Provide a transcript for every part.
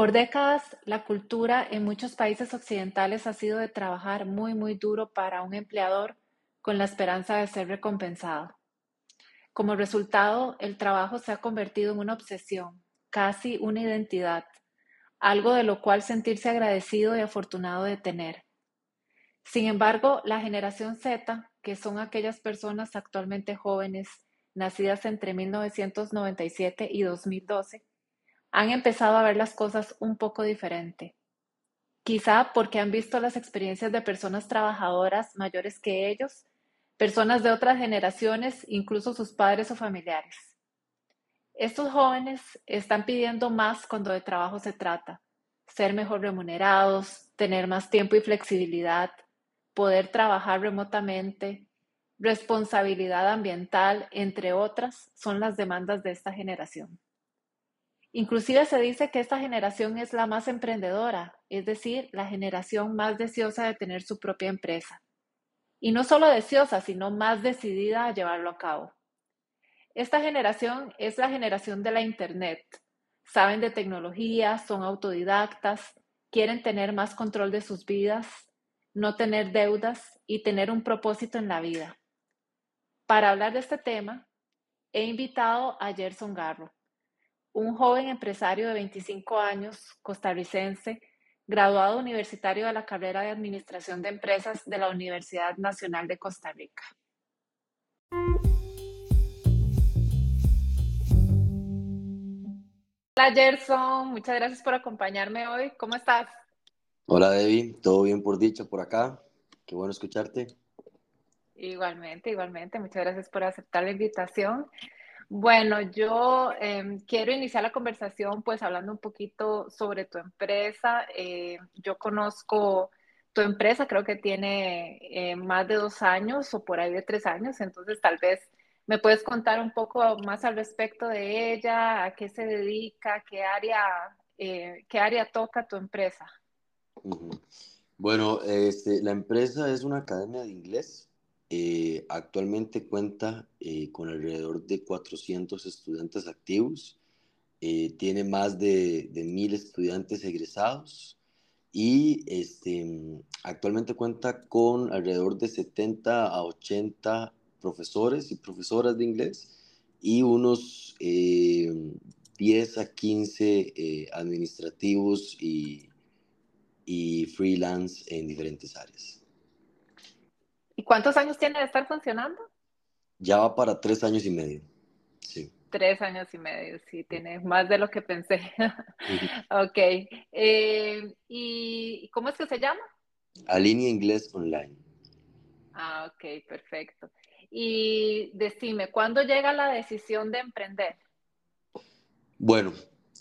Por décadas, la cultura en muchos países occidentales ha sido de trabajar muy, muy duro para un empleador con la esperanza de ser recompensado. Como resultado, el trabajo se ha convertido en una obsesión, casi una identidad, algo de lo cual sentirse agradecido y afortunado de tener. Sin embargo, la generación Z, que son aquellas personas actualmente jóvenes, nacidas entre 1997 y 2012, han empezado a ver las cosas un poco diferente. Quizá porque han visto las experiencias de personas trabajadoras mayores que ellos, personas de otras generaciones, incluso sus padres o familiares. Estos jóvenes están pidiendo más cuando de trabajo se trata, ser mejor remunerados, tener más tiempo y flexibilidad, poder trabajar remotamente, responsabilidad ambiental, entre otras, son las demandas de esta generación. Inclusive se dice que esta generación es la más emprendedora, es decir, la generación más deseosa de tener su propia empresa. Y no solo deseosa, sino más decidida a llevarlo a cabo. Esta generación es la generación de la Internet. Saben de tecnología, son autodidactas, quieren tener más control de sus vidas, no tener deudas y tener un propósito en la vida. Para hablar de este tema, he invitado a Gerson Garro un joven empresario de 25 años, costarricense, graduado universitario de la carrera de Administración de Empresas de la Universidad Nacional de Costa Rica. Hola Gerson, muchas gracias por acompañarme hoy. ¿Cómo estás? Hola Debbie, todo bien por dicha por acá. Qué bueno escucharte. Igualmente, igualmente. Muchas gracias por aceptar la invitación. Bueno, yo em, quiero iniciar la conversación pues hablando un poquito sobre tu empresa. Eh, yo conozco tu empresa, creo que tiene eh, más de dos años o por ahí de tres años, entonces tal vez me puedes contar un poco más al respecto de ella, a qué se dedica, qué área, eh, qué área toca tu empresa. Bueno, este, la empresa es una academia de inglés eh, actualmente cuenta eh, con alrededor de 400 estudiantes activos, eh, tiene más de, de 1000 estudiantes egresados y este, actualmente cuenta con alrededor de 70 a 80 profesores y profesoras de inglés y unos 10 a 15 administrativos y, y freelance en diferentes áreas. ¿Y cuántos años tiene de estar funcionando? Ya va para tres años y medio. Sí. Tres años y medio, sí, tiene más de lo que pensé. ok. Eh, ¿Y cómo es que se llama? Alinea Inglés Online. Ah, ok, perfecto. Y decime, ¿cuándo llega la decisión de emprender? Bueno,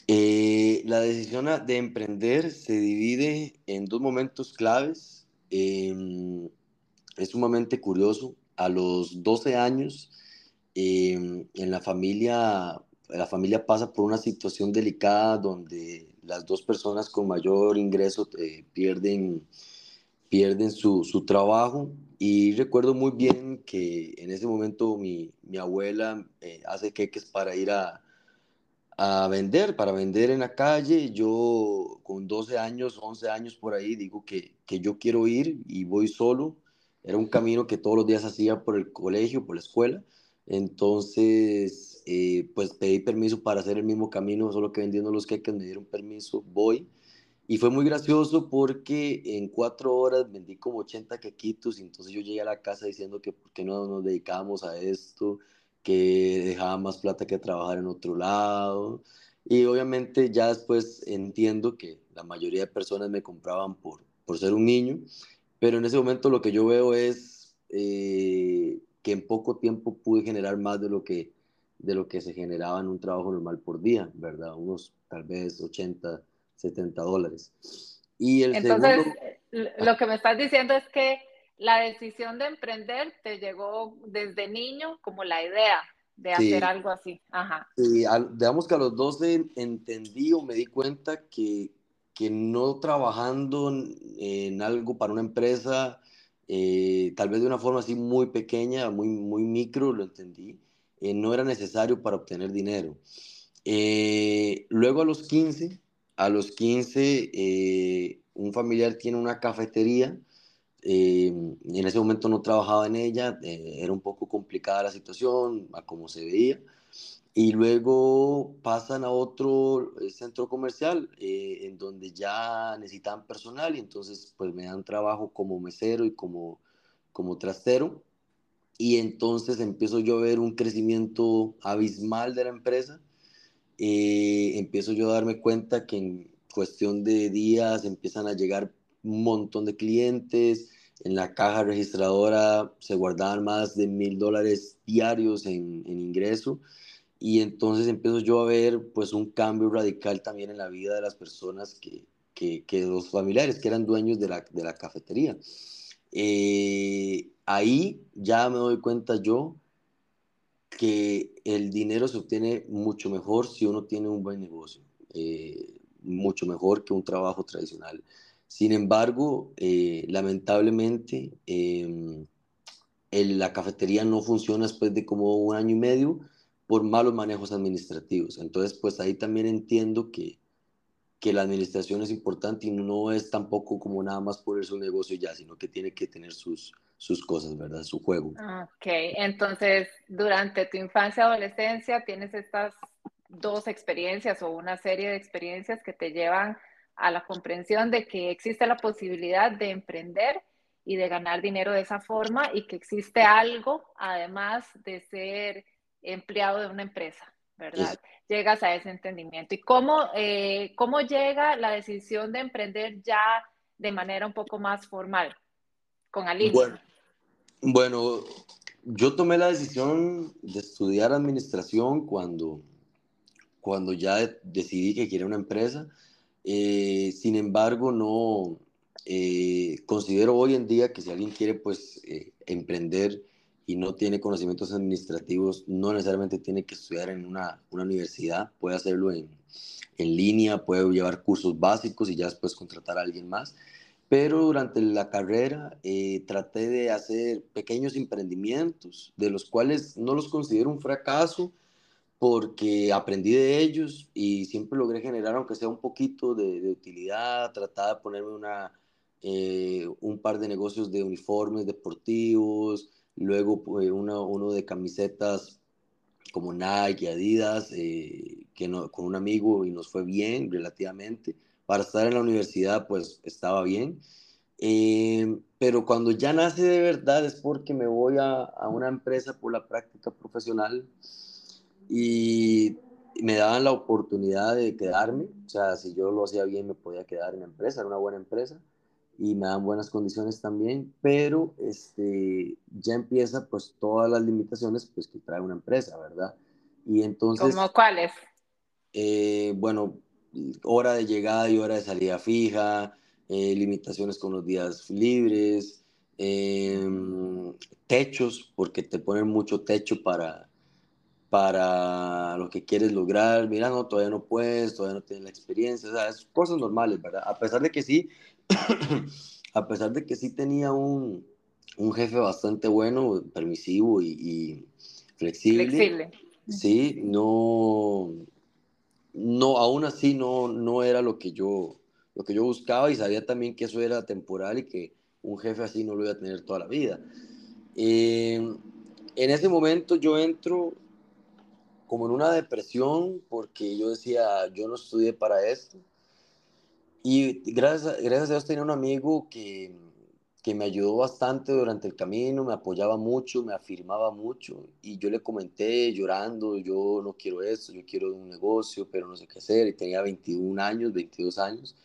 eh, la decisión de emprender se divide en dos momentos claves. Eh, es sumamente curioso. A los 12 años, em, en la familia, la familia pasa por una situación delicada donde las dos personas con mayor ingreso eh, pierden, pierden su, su, trabajo. Y recuerdo muy bien que en ese momento mi, mi abuela eh, hace queques para ir a, a vender, para vender en la calle. Yo con 12 años, 11 años por ahí, digo que, que yo quiero ir y voy solo era un camino que todos los días hacía por el colegio, por la escuela. Entonces, eh, pues pedí permiso para hacer el mismo camino, solo que vendiendo los queques me dieron permiso, voy. Y fue muy gracioso porque en cuatro horas vendí como 80 quequitos y entonces yo llegué a la casa diciendo que por qué no nos dedicábamos a esto, que dejaba más plata que trabajar en otro lado. Y obviamente ya después entiendo que la mayoría de personas me compraban por, por ser un niño pero en ese momento lo que yo veo es eh, que en poco tiempo pude generar más de lo que de lo que se generaba en un trabajo normal por día, ¿verdad? Unos tal vez 80, 70 dólares. Y el Entonces, lo que me estás diciendo es que la decisión de emprender te llegó desde niño como la idea de hacer algo así. Ajá. Sí, digamos que a los 12 entendí o me di cuenta que, que no trabajando en algo para una empresa, eh, tal vez de una forma así muy pequeña, muy, muy micro, lo entendí, eh, no era necesario para obtener dinero. Eh, luego a los 15, a los 15, eh, un familiar tiene una cafetería. En ese momento no trabajaba en ella, era un poco complicada la situación, a como se veía. Y luego pasan a otro centro comercial en donde ya necesitan personal y entonces pues me dan trabajo como mesero y como, como trastero y entonces empiezo yo a ver un crecimiento abismal de la empresa. Eh, empiezo yo a darme cuenta que en cuestión de días empiezan a llegar un montón de clientes. En la caja registradora se guardaban más de mil dólares diarios en, en ingreso. Y entonces empiezo yo a ver pues un cambio radical también en la vida de las personas que, que, que los familiares que eran dueños de la, de la cafetería. Eh, ahí ya me doy cuenta yo que el dinero se obtiene mucho mejor si uno tiene un buen negocio, eh, mucho mejor que un trabajo tradicional. Sin embargo, eh, lamentablemente, em, la cafetería no funciona después de como un año y medio por malos manejos administrativos. Entonces, pues ahí también entiendo que, que la administración es importante y no es tampoco como nada más poner su negocio ya, sino que tiene que tener sus, sus cosas, ¿verdad? Su juego. Ok, entonces durante tu infancia adolescencia tienes estas dos experiencias o una serie de experiencias que te llevan a la comprensión de que existe la posibilidad de emprender y de ganar dinero de esa forma y que existe algo además de ser empleado de una empresa, ¿verdad? Llegas a ese entendimiento. ¿Y cómo, eh, cómo llega la decisión de emprender ya de manera un poco más formal con Aline? Bueno, bueno, yo tomé la decisión de estudiar administración cuando, cuando ya decidí que quería una empresa. Eh, sin embargo, no eh, considero hoy en día que si alguien quiere pues eh, emprender y no tiene conocimientos administrativos, no necesariamente tiene que estudiar en una, una universidad, puede hacerlo en, en línea, puede llevar cursos básicos y ya después contratar a alguien más. Pero durante la carrera eh, traté de hacer pequeños emprendimientos, de los cuales no los considero un fracaso, porque aprendí de ellos y siempre logré generar, aunque sea un poquito de, utilidad, trataba de ponerme una, eh, un par de negocios de uniformes deportivos, luego pues, uno de camisetas como Nike, Adidas, eh, que no, con un amigo y nos fue bien relativamente para estar en la universidad, pues estaba bien. Eh, pero cuando ya nace de verdad es porque me voy a, a, una empresa por la práctica profesional y me daban la oportunidad de quedarme. O sea, si yo lo hacía bien, me podía quedar en la empresa, era una buena empresa y me dan buenas condiciones también, pero este, ya empieza pues todas las limitaciones pues que trae una empresa, ¿verdad? Y entonces... ¿Cómo cuáles? Eh, bueno, hora de llegada y hora de salida fija, eh, limitaciones con los días libres, em, techos, porque te ponen mucho techo para, para lo que quieres lograr. Mira, no, todavía no puedes, todavía no tienes la experiencia, o sea, es cosas normales, ¿verdad? A pesar de que sí, a pesar de que sí tenía un, un jefe bastante bueno, permisivo y, y flexible. Flexible. Sí, no, no, aún así no, no era lo que, yo, lo que yo buscaba y sabía también que eso era temporal y que un jefe así no lo iba a tener toda la vida. Em, en ese momento yo entro como en una depresión porque yo decía, yo no estudié para esto. Y gracias, gracias a Dios tenía un amigo que, que me ayudó bastante durante el camino, me apoyaba mucho, me afirmaba mucho y yo le comenté llorando, yo no quiero esto, yo quiero un negocio, pero no sé qué hacer y tenía 21 años, 22 años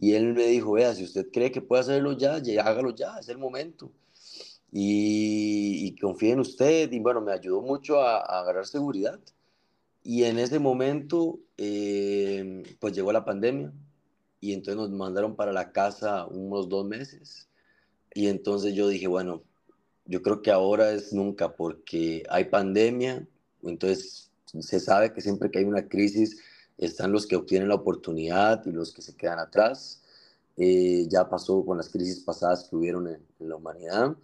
y él me dijo, vea, si usted cree que puede hacerlo ya, ya hágalo ya, es el momento y, y en usted y bueno, me ayudó mucho a, agarrar seguridad y en ese momento eh, pues llegó la pandemia y entonces nos mandaron para la casa unos dos meses y entonces yo dije, bueno, yo creo que ahora es nunca porque hay pandemia, entonces se sabe que siempre que hay una crisis están los que obtienen la oportunidad y los que se quedan atrás. Eh, ya pasó con las crisis pasadas que hubieron en, la humanidad.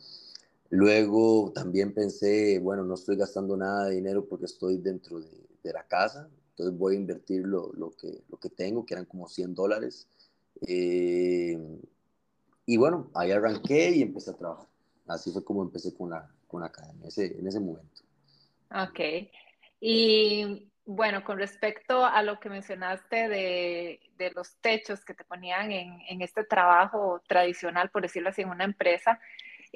Luego también pensé, bueno, no estoy gastando nada de dinero porque estoy dentro de, de la casa, entonces voy a invertir lo, lo, que, lo que tengo, que eran como 100 dólares. Eh, y bueno, ahí arranqué y empecé a trabajar. Así fue como empecé con la, con la academia, ese, en ese momento. Ok. Y bueno, con respecto a lo que mencionaste de, de los techos que te ponían en, en, este trabajo tradicional, por decirlo así, en una empresa,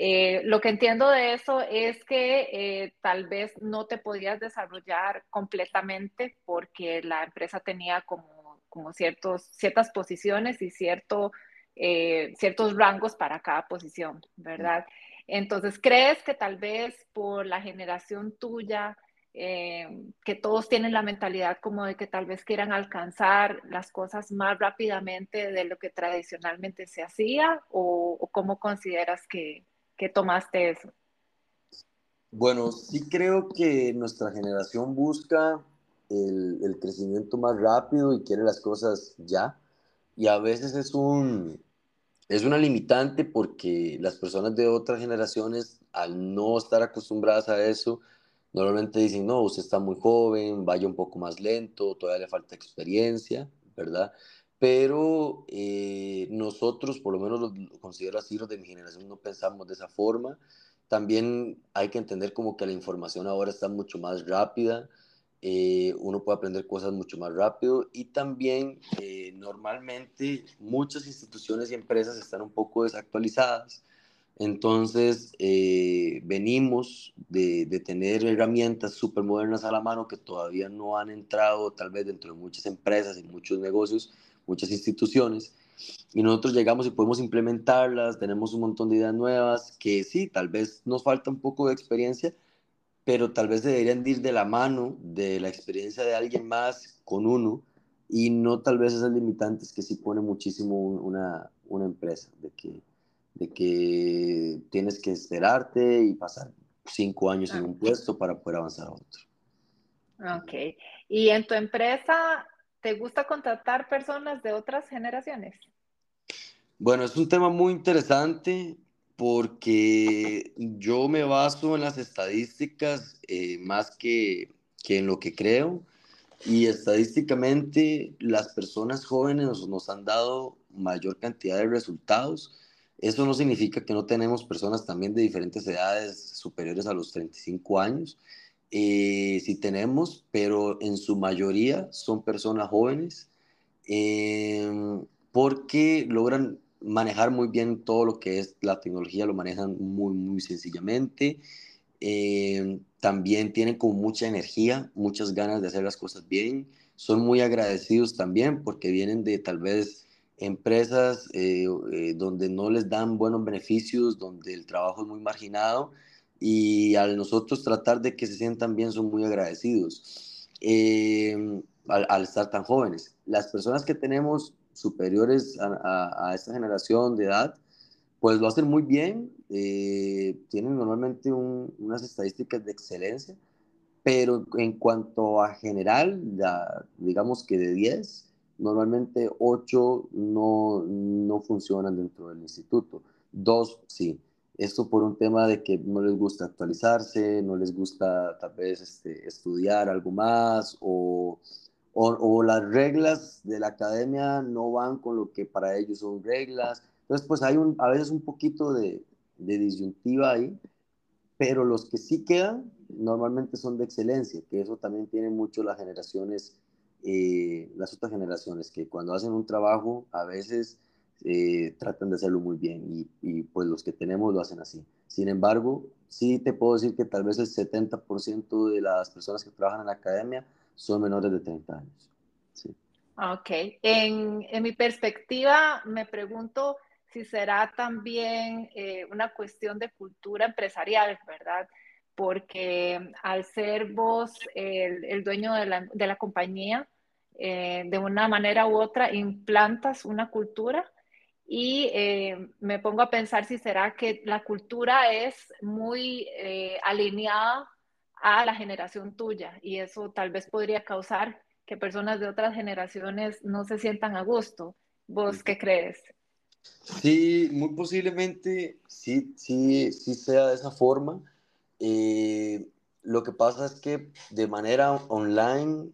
eh, lo que entiendo de eso es que eh, tal vez no te podías desarrollar completamente porque la empresa tenía como, ciertos, ciertas posiciones y cierto, eh, ciertos rangos para cada posición, ¿verdad? Entonces, ¿crees que tal vez por la generación tuya, que todos tienen la mentalidad como de que tal vez quieran alcanzar las cosas más rápidamente de lo que tradicionalmente se hacía? ¿O, o cómo consideras que, que tomaste eso? Bueno, sí creo que nuestra generación busca el, el, crecimiento más rápido y quiere las cosas ya. Y a veces es, un, es una limitante porque las personas de otras generaciones, al no estar acostumbradas a eso, normalmente dicen, no, usted está muy joven, vaya un poco más lento, todavía le falta experiencia, ¿verdad? Pero eh, nosotros, por lo menos lo, considero así, los de mi generación no pensamos de esa forma. También hay que entender como que la información ahora está mucho más rápida, eh, uno puede aprender cosas mucho más rápido y también eh, normalmente muchas instituciones y empresas están un poco desactualizadas. Entonces, venimos de, de, tener herramientas súper modernas a la mano que todavía no han entrado tal vez dentro de muchas empresas y muchos negocios muchas instituciones, y nosotros llegamos y podemos implementarlas, tenemos un montón de ideas nuevas que sí, tal vez nos falta un poco de experiencia, pero tal vez deberían ir de la mano de la experiencia de alguien más con uno y no tal vez esas limitantes que sí pone muchísimo una, una empresa, de que, de que tienes que esperarte y pasar cinco años en un puesto para poder avanzar a otro. Ok. ¿Y en tu empresa ¿Te gusta contratar personas de otras generaciones? Bueno, es un tema muy interesante porque yo me baso en las estadísticas eh, más que, que, en lo que creo. Y estadísticamente las personas jóvenes nos han dado mayor cantidad de resultados. Eso no significa que no tenemos personas también de diferentes edades superiores a los 35 años eh, tenemos, pero en su mayoría son personas jóvenes em, porque logran manejar muy bien todo lo que es la tecnología, lo manejan muy, muy sencillamente. Em, también tienen como mucha energía, muchas ganas de hacer las cosas bien. Son muy agradecidos también porque vienen de tal vez empresas eh, eh, donde no les dan buenos beneficios, donde el trabajo es muy marginado y al nosotros tratar de que se sientan bien son muy agradecidos eh, al, estar tan jóvenes. Las personas que tenemos superiores a, a, esta generación de edad, pues lo hacen muy bien, eh, tienen normalmente unas estadísticas de excelencia, pero en cuanto a general, digamos que de 10, normalmente 8 no, no funcionan dentro del instituto, 2 sí. Esto por un tema de que no les gusta actualizarse, no les gusta tal vez este, estudiar algo más o, o, o, las reglas de la academia no van con lo que para ellos son reglas. Entonces, pues hay un, a veces un poquito de, de disyuntiva ahí, pero los que sí quedan normalmente son de excelencia, que eso también tiene mucho las generaciones, eh, las otras generaciones, que cuando hacen un trabajo a veces eh, tratan de hacerlo muy bien y, y, pues los que tenemos lo hacen así. Sin embargo, sí te puedo decir que tal vez el 70% de las personas que trabajan en la academia son menores de 30 años. Sí. Ok, en, en mi perspectiva me pregunto si será también eh, una cuestión de cultura empresarial, ¿verdad? Porque al ser vos el, el dueño de la, de la compañía, eh, de una manera u otra implantas una cultura y eh, me pongo a pensar si será que la cultura es muy eh, alineada a la generación tuya y eso tal vez podría causar que personas de otras generaciones no se sientan a gusto. ¿Vos qué crees? Sí, muy posiblemente sí, sí, sí sea de esa forma. Eh, lo que pasa es que de manera online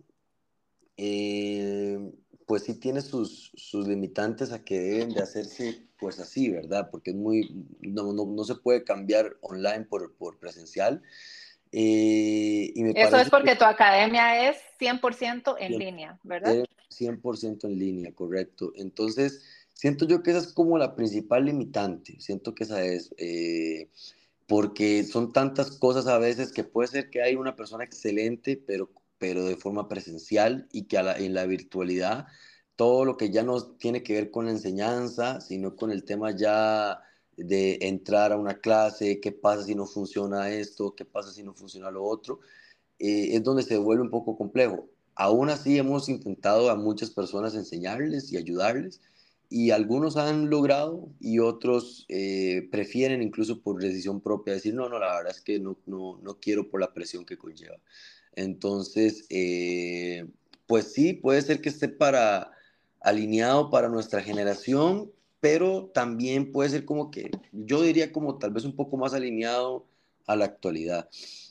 eh, pues sí tiene sus, sus, limitantes a que deben de hacerse pues así, ¿verdad? Porque es muy, no, no, no se puede cambiar online por, por presencial. Eh, y me Eso es porque tu academia es 100% en línea, ¿verdad? 100% en línea, correcto. Entonces, siento yo que esa es como la principal limitante, siento que esa es, eh, porque son tantas cosas a veces que puede ser que hay una persona excelente, pero pero de forma presencial y que en la virtualidad todo lo que ya no tiene que ver con la enseñanza, sino con el tema ya de entrar a una clase, qué pasa si no funciona esto, qué pasa si no funciona lo otro, eh, es donde se vuelve un poco complejo. Aún así hemos intentado a muchas personas enseñarles y ayudarles y algunos han logrado y otros eh, prefieren incluso por decisión propia decir, no, no, la verdad es que no, no, no quiero por la presión que conlleva. Entonces, eh, pues sí, puede ser que esté para alineado para nuestra generación, pero también puede ser como que, yo diría como tal vez un poco más alineado a la actualidad.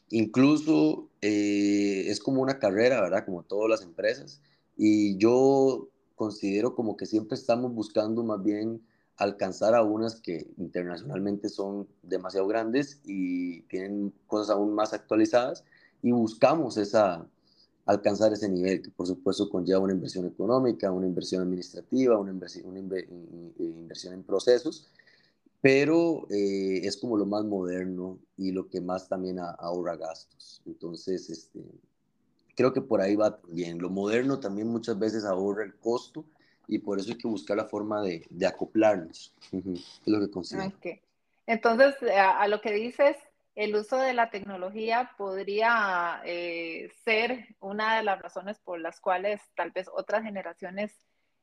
Incluso eh, es como una carrera, ¿verdad? Como todas las empresas. Y yo considero como que siempre estamos buscando más bien alcanzar a unas que internacionalmente son demasiado grandes y tienen cosas aún más actualizadas y buscamos esa, alcanzar ese nivel, que por supuesto conlleva una inversión económica, una inversión administrativa, una inversión, una inversión en procesos, pero eh, es como lo más moderno y lo que más también ahorra gastos. Entonces, este, creo que por ahí va bien. Lo moderno también muchas veces ahorra el costo y por eso hay que buscar la forma de, de acoplarnos. es lo que considero. Entonces, a, lo que dices, el uso de la tecnología podría eh, ser una de las razones por las cuales tal vez otras generaciones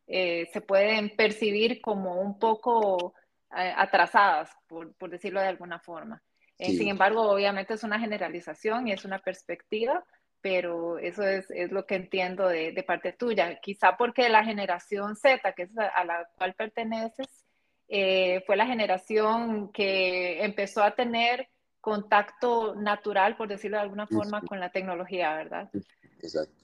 eh, se pueden percibir como un poco eh, atrasadas, por, decirlo de alguna forma. sin embargo, obviamente es una generalización y es una perspectiva, pero eso es, lo que entiendo de, de, parte tuya. Quizá porque la generación Z, que es a la cual perteneces, fue la generación que empezó a tener contacto natural, por decirlo de alguna forma, con la tecnología, ¿verdad? Exacto.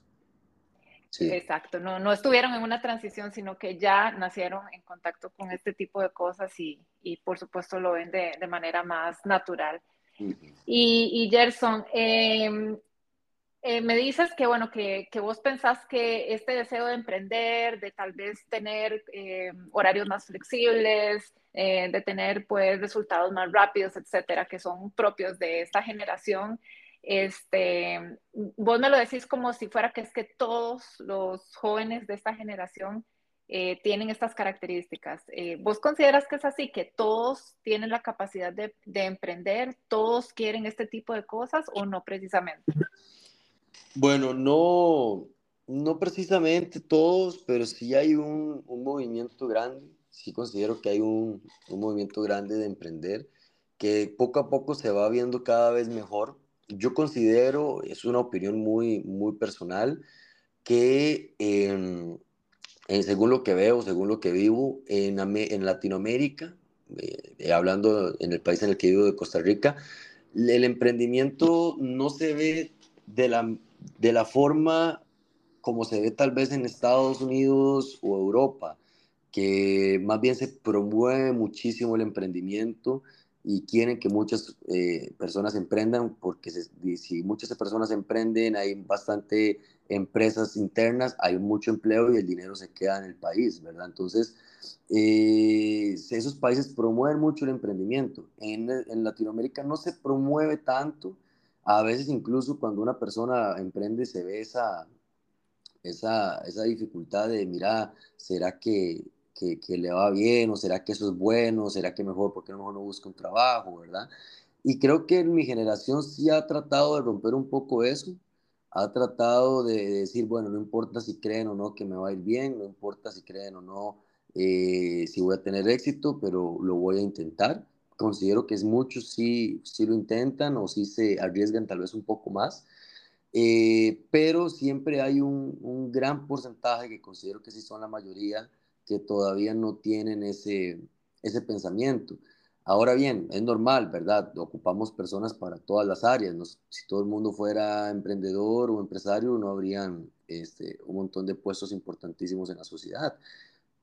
Sí. Exacto, no, no estuvieron en una transición, sino que ya nacieron en contacto con este tipo de cosas y, y por supuesto lo ven de, de manera más natural. y, y, Gerson, em, eh, me dices que, bueno, que, vos pensás que este deseo de emprender, de tal vez tener eh, horarios más flexibles, eh, de tener pues resultados más rápidos, etcétera, que son propios de esta generación, este, vos me lo decís como si fuera que es que todos los jóvenes de esta generación tienen estas características. ¿Vos consideras que es así, que todos tienen la capacidad de emprender, todos quieren este tipo de cosas o no precisamente? Bueno, no, no precisamente todos, pero sí hay un, un movimiento grande, sí considero que hay un, un, movimiento grande de emprender, que poco a poco se va viendo cada vez mejor. Yo considero, es una opinión muy, muy personal, que en, según lo que veo, según lo que vivo, en, en Latinoamérica, eh, hablando en el país en el que vivo de Costa Rica, el emprendimiento no se ve de la de la forma como se ve tal vez en Estados Unidos o Europa, que más bien se promueve muchísimo el emprendimiento y quieren que muchas eh, personas emprendan, porque si muchas personas emprenden, hay bastante empresas internas, hay mucho empleo y el dinero se queda en el país, ¿verdad? Entonces, eh, esos países promueven mucho el emprendimiento. En, en Latinoamérica no se promueve tanto, a veces incluso cuando una persona emprende se ve esa, esa, esa dificultad de, mira, ¿será que, que, que, le va bien? ¿O será que eso es bueno? ¿Será que mejor, porque no mejor no busca un trabajo, verdad? Y creo que mi generación sí ha tratado de romper un poco eso, ha tratado de decir, bueno, no importa si creen o no que me va a ir bien, no importa si creen o no eh, si voy a tener éxito, pero lo voy a intentar considero que es muchos sí, sí lo intentan o sí se arriesgan tal vez un poco más, eh, pero siempre hay un, un, gran porcentaje que considero que sí son la mayoría que todavía no tienen ese, ese pensamiento. Ahora bien, es normal, ¿verdad? Ocupamos personas para todas las áreas. si todo el mundo fuera emprendedor o empresario, no habrían este, un montón de puestos importantísimos en la sociedad.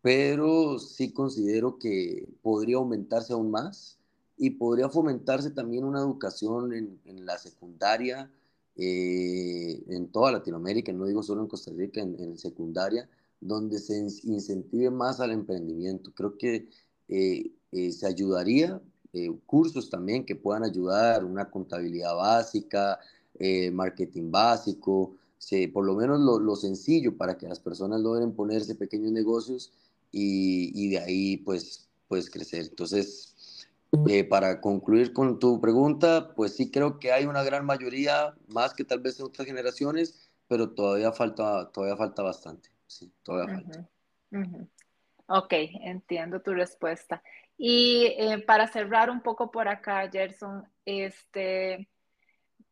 Pero sí considero que podría aumentarse aún más y podría fomentarse también una educación en, en la secundaria, eh, en toda Latinoamérica, no digo solo en Costa Rica, en, secundaria, donde se incentive más al emprendimiento. Creo que eh, eh, se ayudaría, cursos también que puedan ayudar, una contabilidad básica, marketing básico, por lo menos lo, lo, sencillo para que las personas logren ponerse pequeños negocios y, y de ahí pues, pues crecer. Entonces, eh, para concluir con tu pregunta, pues sí creo que hay una gran mayoría, más que tal vez en otras generaciones, pero todavía falta, todavía falta bastante. Sí, todavía falta. Ok, entiendo tu respuesta. Y eh, para cerrar un poco por acá, Gerson, este,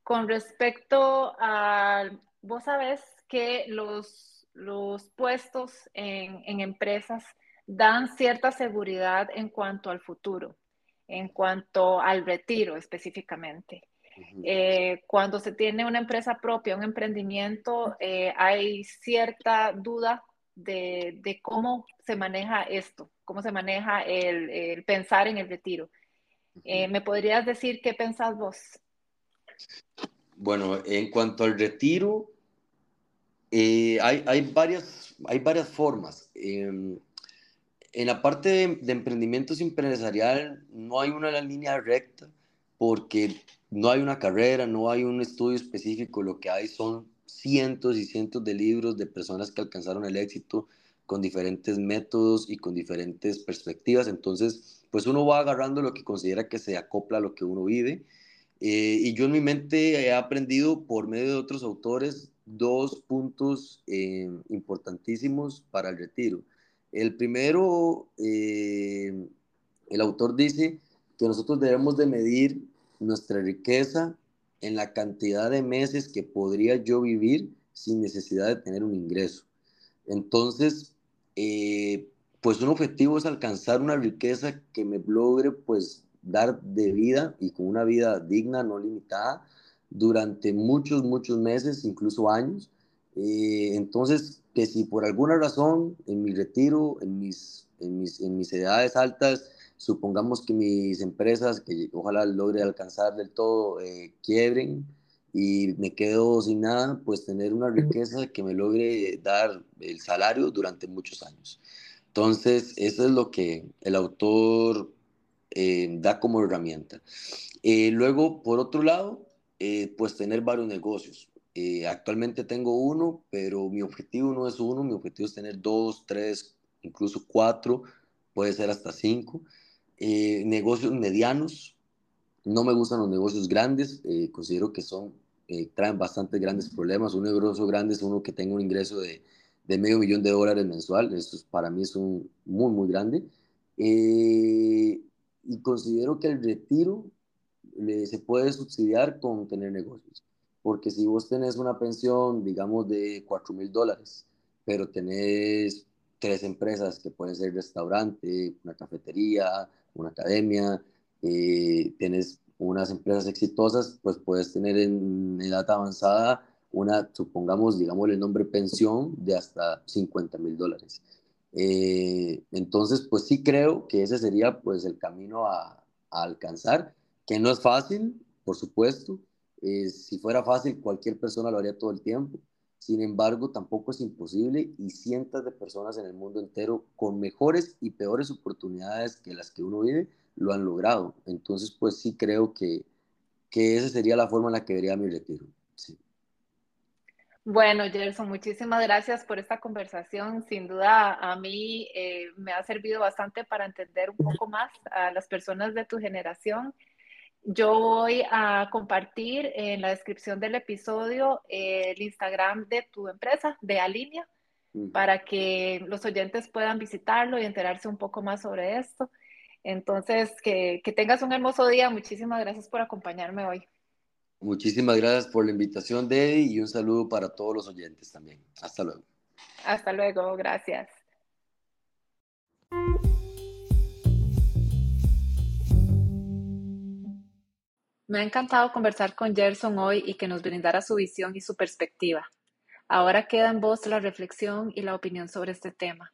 con respecto a, vos sabés que los, los puestos en, en empresas dan cierta seguridad en cuanto al futuro en cuanto al retiro específicamente. Eh, cuando se tiene una empresa propia, un emprendimiento, eh, hay cierta duda de, cómo se maneja esto, cómo se maneja el, pensar en el retiro. Eh, ¿Me podrías decir qué pensás vos? Bueno, en cuanto al retiro, hay, hay, varias, hay varias formas. En la parte de, de emprendimiento empresarial no hay una línea recta porque no hay una carrera, no hay un estudio específico, lo que hay son cientos y cientos de libros de personas que alcanzaron el éxito con diferentes métodos y con diferentes perspectivas. Entonces, pues uno va agarrando lo que considera que se acopla a lo que uno vive. Eh, y yo en mi mente he aprendido por medio de otros autores dos puntos eh, importantísimos para el retiro. El primero, eh, el autor dice que nosotros debemos de medir nuestra riqueza en la cantidad de meses que podría yo vivir sin necesidad de tener un ingreso. Entonces, eh, pues un objetivo es alcanzar una riqueza que me logre pues dar de vida y con una vida digna, no limitada, durante muchos, muchos meses, incluso años. Eh, entonces, que si por alguna razón en mi retiro, en mis, en mis, en mis edades altas, supongamos que mis empresas, que ojalá logre alcanzar del todo, eh, quiebren y me quedo sin nada, pues tener una riqueza que me logre dar el salario durante muchos años. Entonces, eso es lo que el autor eh, da como herramienta. Eh, luego, por otro lado, pues tener varios negocios. Eh, actualmente tengo uno, pero mi objetivo no es uno, mi objetivo es tener dos, tres, incluso cuatro, puede ser hasta cinco. Eh, negocios medianos, no me gustan los negocios grandes, eh, considero que son, traen bastante grandes problemas. Un negocio grande es uno que tenga un ingreso de, de medio millón de dólares mensual, eso para mí es un muy, muy grande. y considero que el retiro se puede subsidiar con tener negocios porque si vos tenés una pensión, digamos, de 4 mil dólares, pero tenés tres empresas que pueden ser restaurante, una cafetería, una academia, eh, unas empresas exitosas, pues puedes tener en edad avanzada una, supongamos, digamos, el nombre pensión de hasta 50 mil dólares. Eh, entonces, pues sí creo que ese sería pues el camino a alcanzar, que no es fácil, por supuesto, eh, si fuera fácil, cualquier persona lo haría todo el tiempo. Sin embargo, tampoco es imposible y cientos de personas en el mundo entero con mejores y peores oportunidades que las que uno vive lo han logrado. Entonces, pues sí creo que, que esa sería la forma en la que vería mi retiro. Bueno, Gerson, muchísimas gracias por esta conversación. Sin duda, a mí eh, me ha servido bastante para entender un poco más a las personas de tu generación yo voy a compartir en la descripción del episodio el Instagram de tu empresa, de Alinea, para que los oyentes puedan visitarlo y enterarse un poco más sobre esto. Entonces, que, que tengas un hermoso día. Muchísimas gracias por acompañarme hoy. Muchísimas gracias por la invitación, Debbie, y un saludo para todos los oyentes también. Hasta luego. Hasta luego, gracias. Me ha encantado conversar con Gerson hoy y que nos brindara su visión y su perspectiva. Ahora queda en vos la reflexión y la opinión sobre este tema.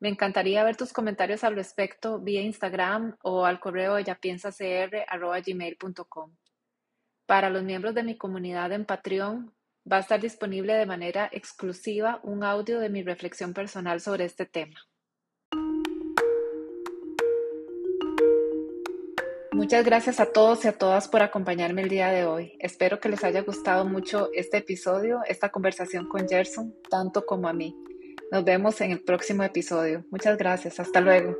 Me encantaría ver tus comentarios al respecto vía Instagram o al correo yapiensacr.gmail.com. Para los miembros de mi comunidad en Patreon, va a estar disponible de manera exclusiva un audio de mi reflexión personal sobre este tema. Muchas gracias a todos y a todas por acompañarme el día de hoy. Espero que les haya gustado mucho este episodio, esta conversación con Gerson, tanto como a mí. Nos vemos en el próximo episodio. Muchas gracias. Hasta luego.